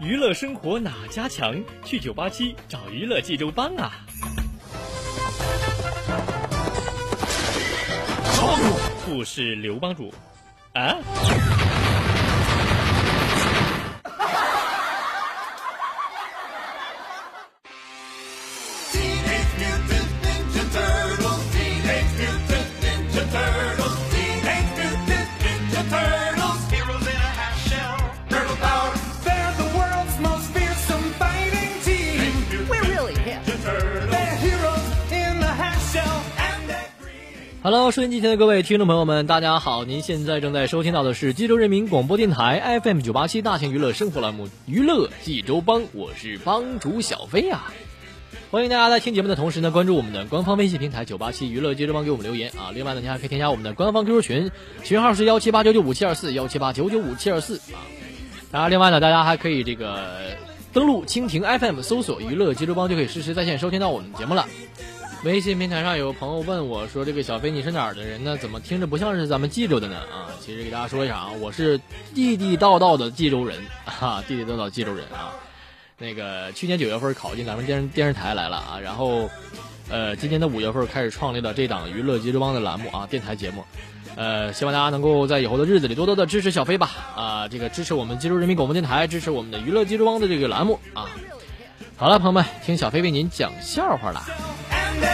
娱乐生活哪家强？去九八七找娱乐济州帮啊！不是刘帮主啊。Hello，收音机前的各位听众朋友们，大家好！您现在正在收听到的是济州人民广播电台 FM 九八七大型娱乐生活栏目《娱乐济州帮》，我是帮主小飞啊！欢迎大家在听节目的同时呢，关注我们的官方微信平台九八七娱乐济州帮，给我们留言啊！另外呢，您还可以添加我们的官方 QQ 群，群号是幺七八九九五七二四幺七八九九五七二四啊！当然，另外呢，大家还可以这个登录蜻蜓 FM 搜索“娱乐济州帮”，就可以实时在线收听到我们的节目了。微信平台上有朋友问我说：“这个小飞你是哪儿的人呢？怎么听着不像是咱们冀州的呢？”啊，其实给大家说一下啊，我是地地道道的冀州人啊，地地道道冀州人啊。那个去年九月份考进咱们电视电视台来了啊，然后，呃，今年的五月份开始创立了这档娱乐冀州帮的栏目啊，电台节目。呃，希望大家能够在以后的日子里多多的支持小飞吧啊，这个支持我们冀州人民广播电台，支持我们的娱乐冀州帮的这个栏目啊。好了，朋友们，听小飞为您讲笑话了 了。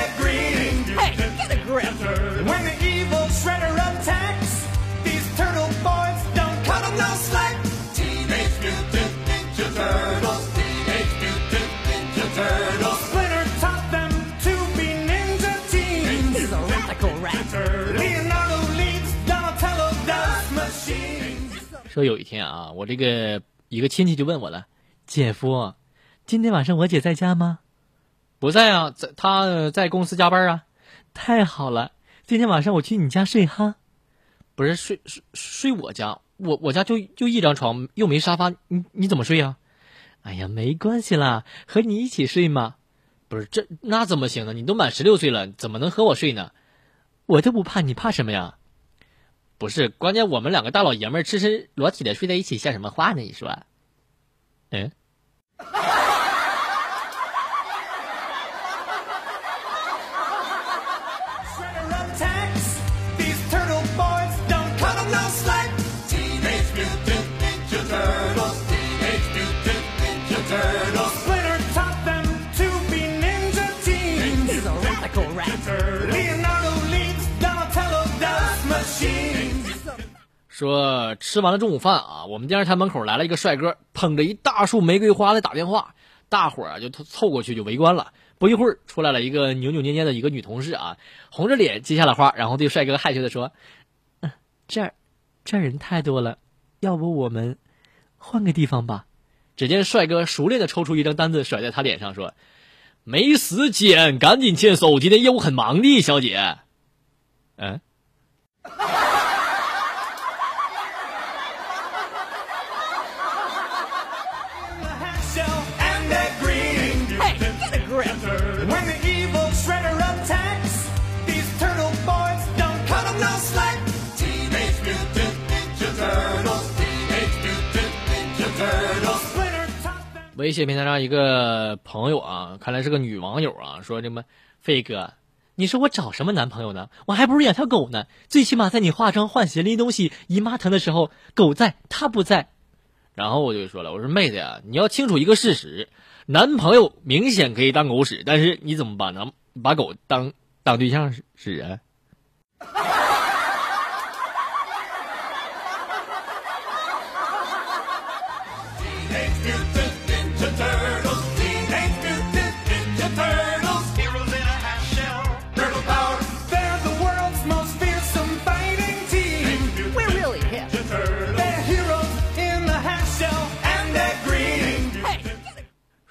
说有一天啊，我这个一个亲戚就问我了：“姐夫，今天晚上我姐在家吗？” 不在啊，在他在公司加班啊。太好了，今天晚上我去你家睡哈。不是睡睡睡我家，我我家就就一张床，又没沙发，你你怎么睡呀？哎呀，没关系啦，和你一起睡嘛。不是这那怎么行呢？你都满十六岁了，怎么能和我睡呢？我就不怕，你怕什么呀？不是，关键我们两个大老爷们赤身裸体的睡在一起，像什么话呢？你说？嗯。说吃完了中午饭啊，我们电视台门口来了一个帅哥，捧着一大束玫瑰花在打电话，大伙儿就凑过去就围观了。不一会儿，出来了一个扭扭捏捏的一个女同事啊，红着脸接下了花，然后对帅哥害羞的说：“嗯，这儿，这儿人太多了，要不我们换个地方吧？”只见帅哥熟练的抽出一张单子甩在她脸上，说：“没时间，赶紧签收，今天业务很忙的，小姐。”嗯。微信平台上一个朋友啊，看来是个女网友啊，说什么飞哥，你说我找什么男朋友呢？我还不如养条狗呢，最起码在你化妆、换鞋、拎东西、姨妈疼的时候，狗在，他不在。然后我就说了，我说妹子呀，你要清楚一个事实，男朋友明显可以当狗使，但是你怎么把男把狗当当对象使使啊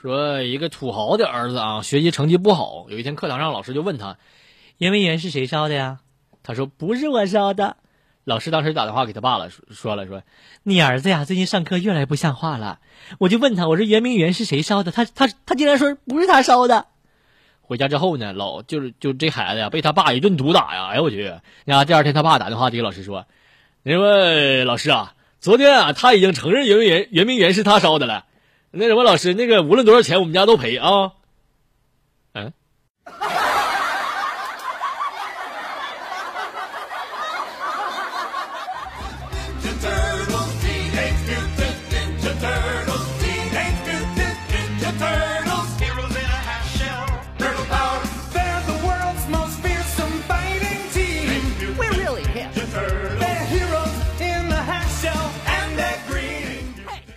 说一个土豪的儿子啊，学习成绩不好。有一天课堂上，老师就问他，圆明园是谁烧的呀？他说不是我烧的。老师当时打电话给他爸了，说了说，你儿子呀，最近上课越来越不像话了。我就问他，我说圆明园是谁烧的？他他他竟然说不是他烧的。回家之后呢，老就是就这孩子呀，被他爸一顿毒打呀。哎呦我去！那第二天他爸打电话给老师说，那位老师啊，昨天啊他已经承认圆明园圆明园是他烧的了。那什么老师，那个无论多少钱，我们家都赔啊。嗯。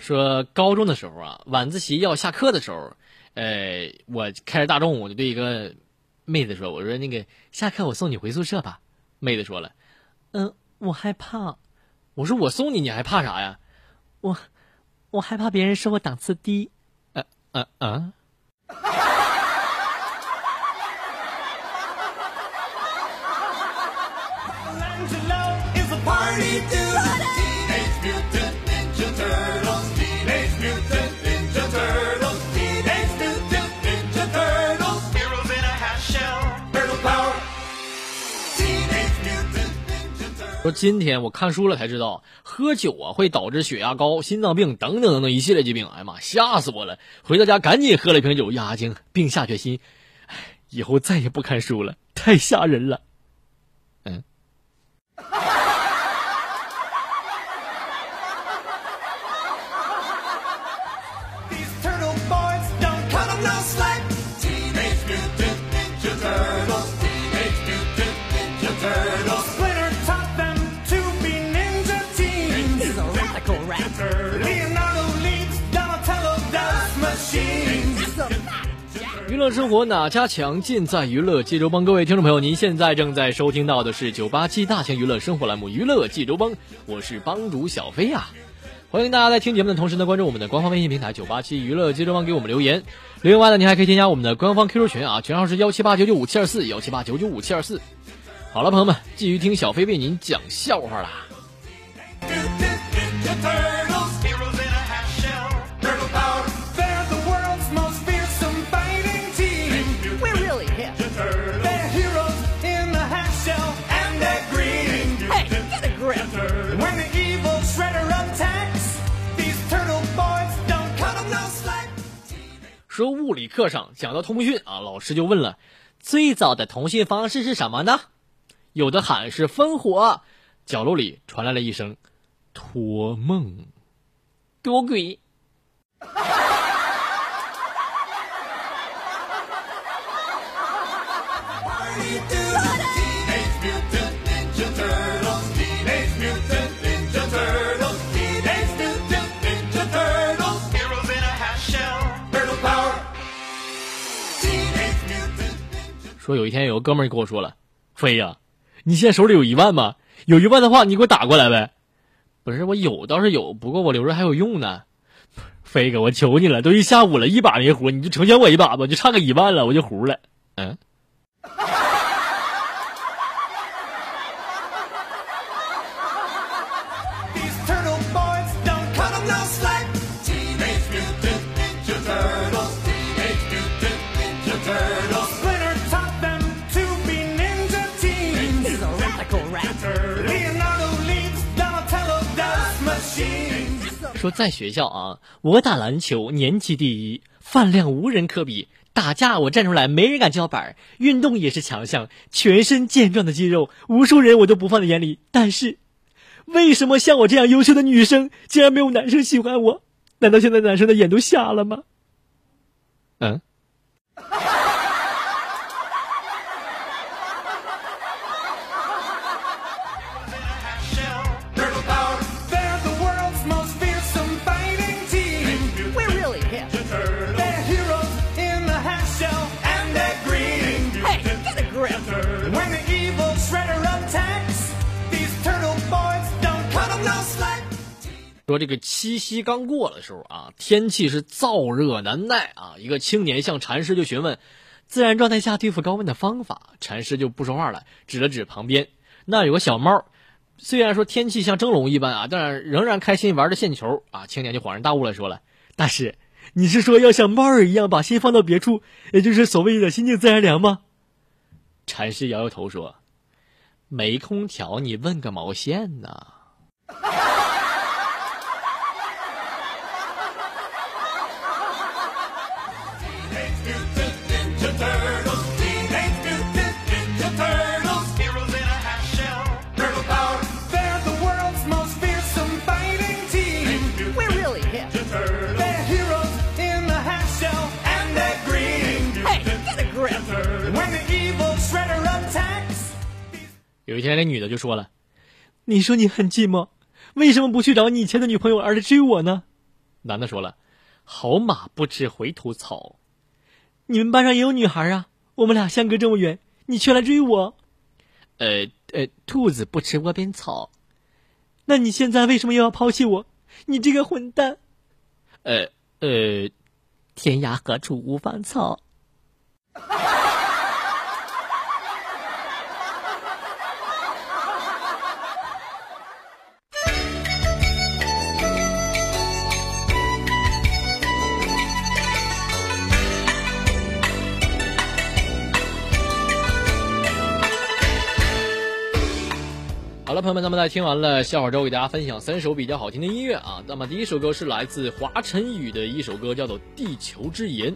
说高中的时候啊，晚自习要下课的时候，呃，我开着大众，我就对一个妹子说：“我说那个下课我送你回宿舍吧。”妹子说了：“嗯，我害怕。”我说：“我送你，你还怕啥呀？”我我害怕别人说我档次低。呃呃呃。说今天我看书了才知道，喝酒啊会导致血压高、心脏病等等等等一系列疾病。哎呀妈，吓死我了！回到家赶紧喝了一瓶酒压压惊，并下决心，以后再也不看书了，太吓人了。嗯。娱乐生活哪家强，尽在娱乐济州帮。各位听众朋友，您现在正在收听到的是九八七大型娱乐生活栏目《娱乐济州帮》，我是帮主小飞呀。欢迎大家在听节目的同时呢，关注我们的官方微信平台九八七娱乐济州帮，给我们留言。另外呢，您还可以添加我们的官方 QQ 群啊，群号是幺七八九九五七二四幺七八九九五七二四。好了，朋友们，继续听小飞为您讲笑话啦。说物理课上讲到通讯啊，老师就问了，最早的通信方式是什么呢？有的喊是烽火，角落里传来了一声托梦，多鬼。说有一天有个哥们儿跟我说了，飞呀，你现在手里有一万吗？有一万的话，你给我打过来呗。不是我有倒是有，不过我留着还有用呢。飞哥，我求你了，都一下午了，一把没胡，你就成全我一把吧，就差个一万了，我就胡了。嗯。说在学校啊，我打篮球年级第一，饭量无人可比。打架我站出来，没人敢叫板。运动也是强项，全身健壮的肌肉，无数人我都不放在眼里。但是，为什么像我这样优秀的女生，竟然没有男生喜欢我？难道现在男生的眼都瞎了吗？嗯。说这个七夕刚过的时候啊，天气是燥热难耐啊。一个青年向禅师就询问自然状态下对付高温的方法，禅师就不说话了，指了指旁边那有个小猫。虽然说天气像蒸笼一般啊，但是仍然开心玩着线球啊。青年就恍然大悟了，说了：“大师，你是说要像猫儿一样把心放到别处，也就是所谓的心静自然凉吗？”禅师摇摇头说：“没空调，你问个毛线呢？”一天，那女的就说了：“你说你很寂寞，为什么不去找你以前的女朋友，而是追我呢？”男的说了：“好马不吃回头草，你们班上也有女孩啊，我们俩相隔这么远，你却来追我。”呃呃，兔子不吃窝边草，那你现在为什么又要抛弃我？你这个混蛋！呃呃，天涯何处无芳草。朋友们，在听完了笑话之后，给大家分享三首比较好听的音乐啊。那么第一首歌是来自华晨宇的一首歌，叫做《地球之盐》。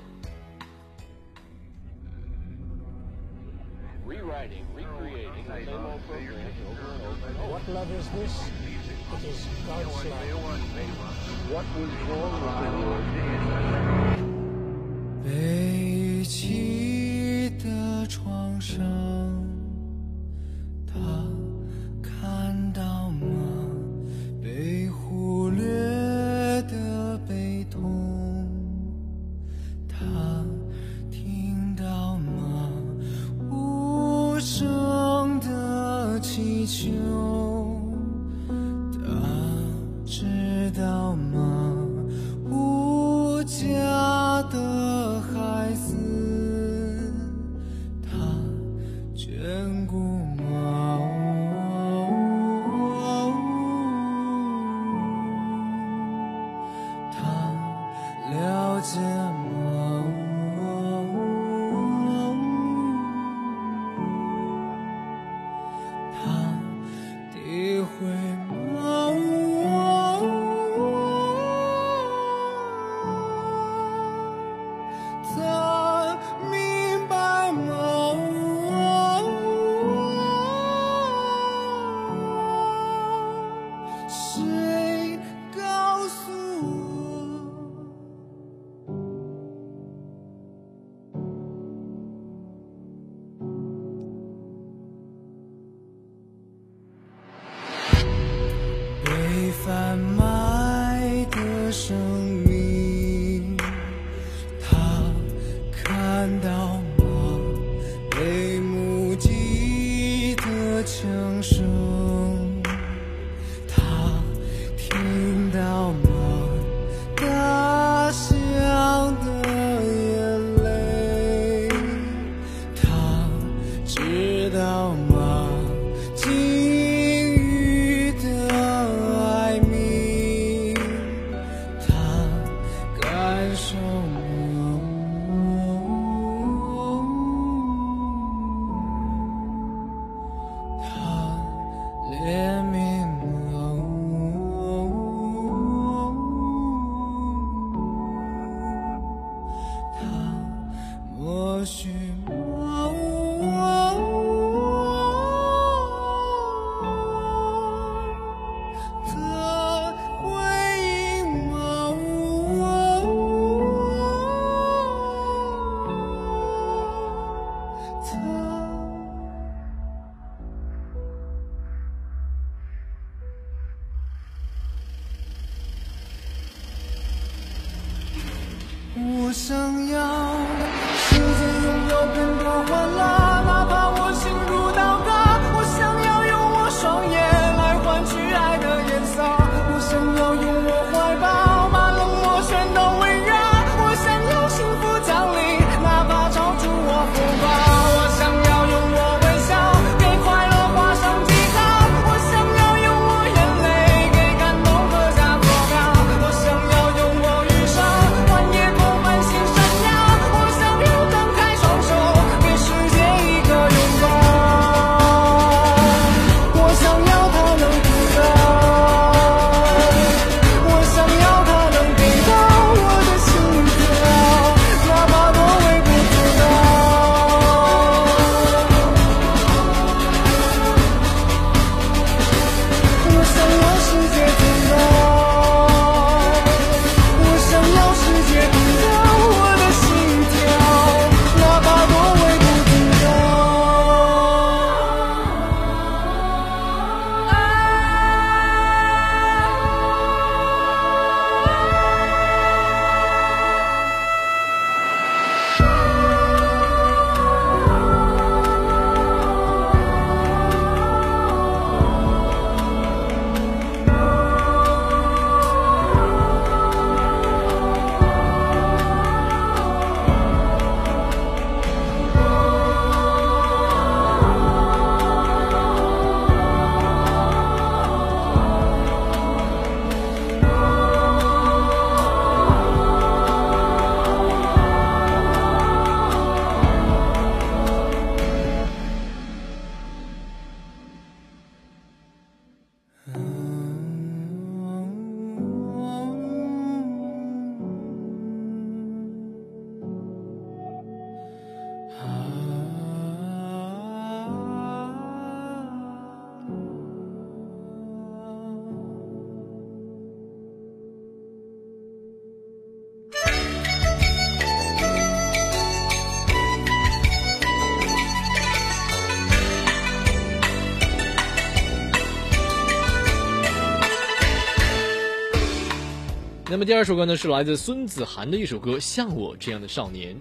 第二首歌呢是来自孙子涵的一首歌像我这样的少年。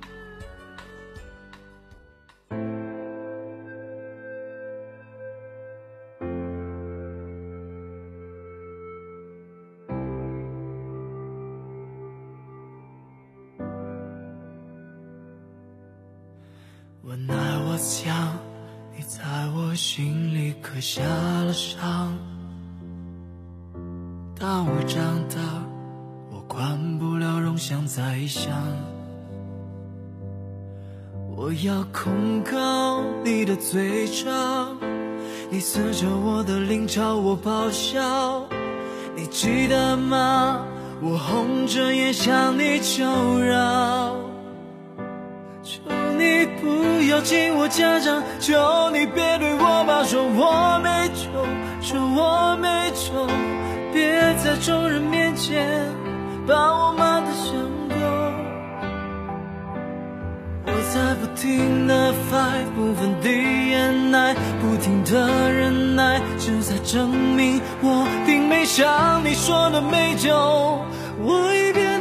我你在我心里刻下了伤。当我长大管不了容想再想。我要控告你的嘴角，你撕着我的脸朝我咆哮。你记得吗？我红着眼向你求饶，求你不要进我家长，求你别对我爸说我没种，说我没种，别在众人面前。把我骂得像狗。我在不停的 fight，不分的忍耐，不停的忍耐，是在证明我并没像你说的没救。我一边。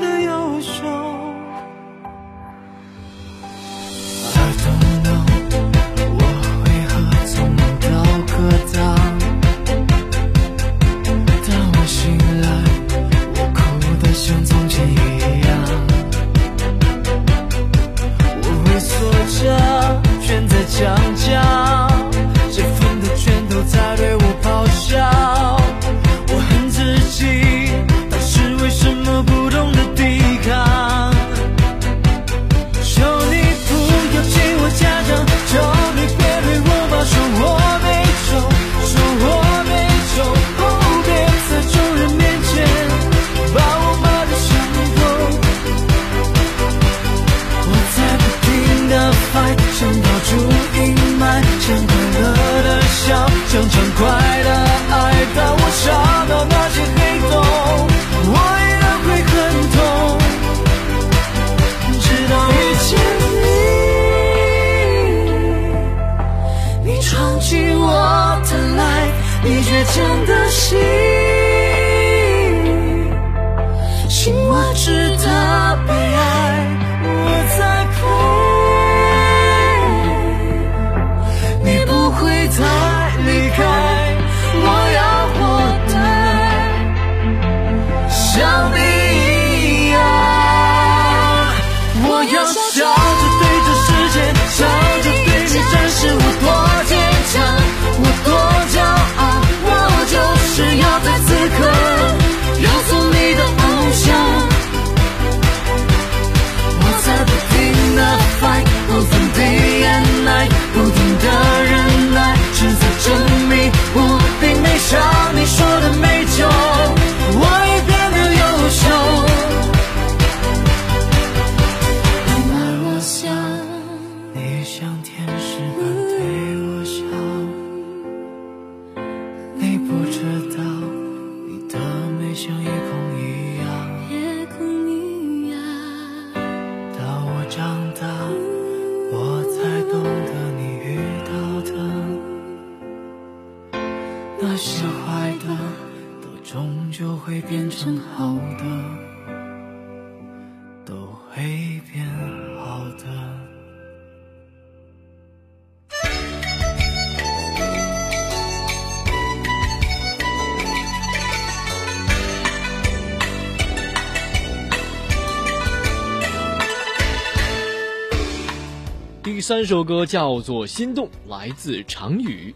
第三首歌叫做《心动》，来自常宇。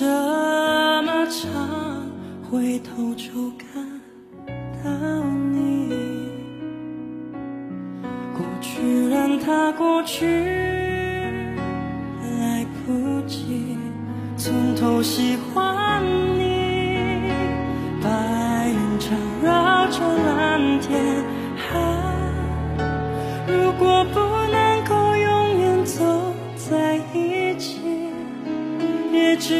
这么长，回头就看到你。过去让它过去，来不及从头喜欢你。白云缠绕着蓝天，啊，如果不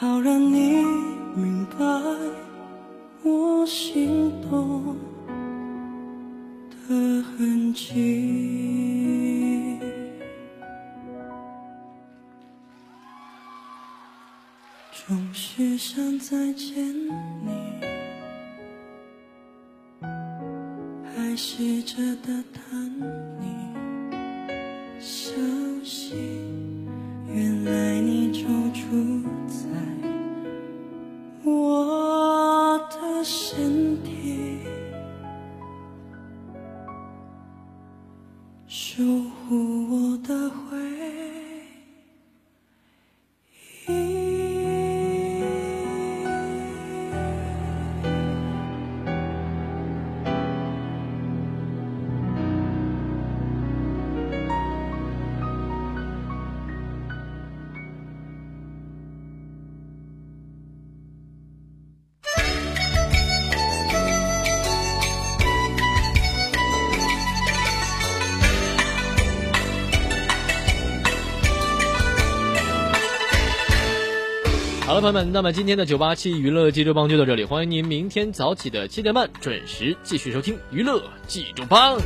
好让你明白我心动的痕迹。总是想再见你，还试着打探你。消息，原来在我的身朋友们，那么今天的九八七娱乐济州帮就到这里，欢迎您明天早起的七点半准时继续收听娱乐济州帮。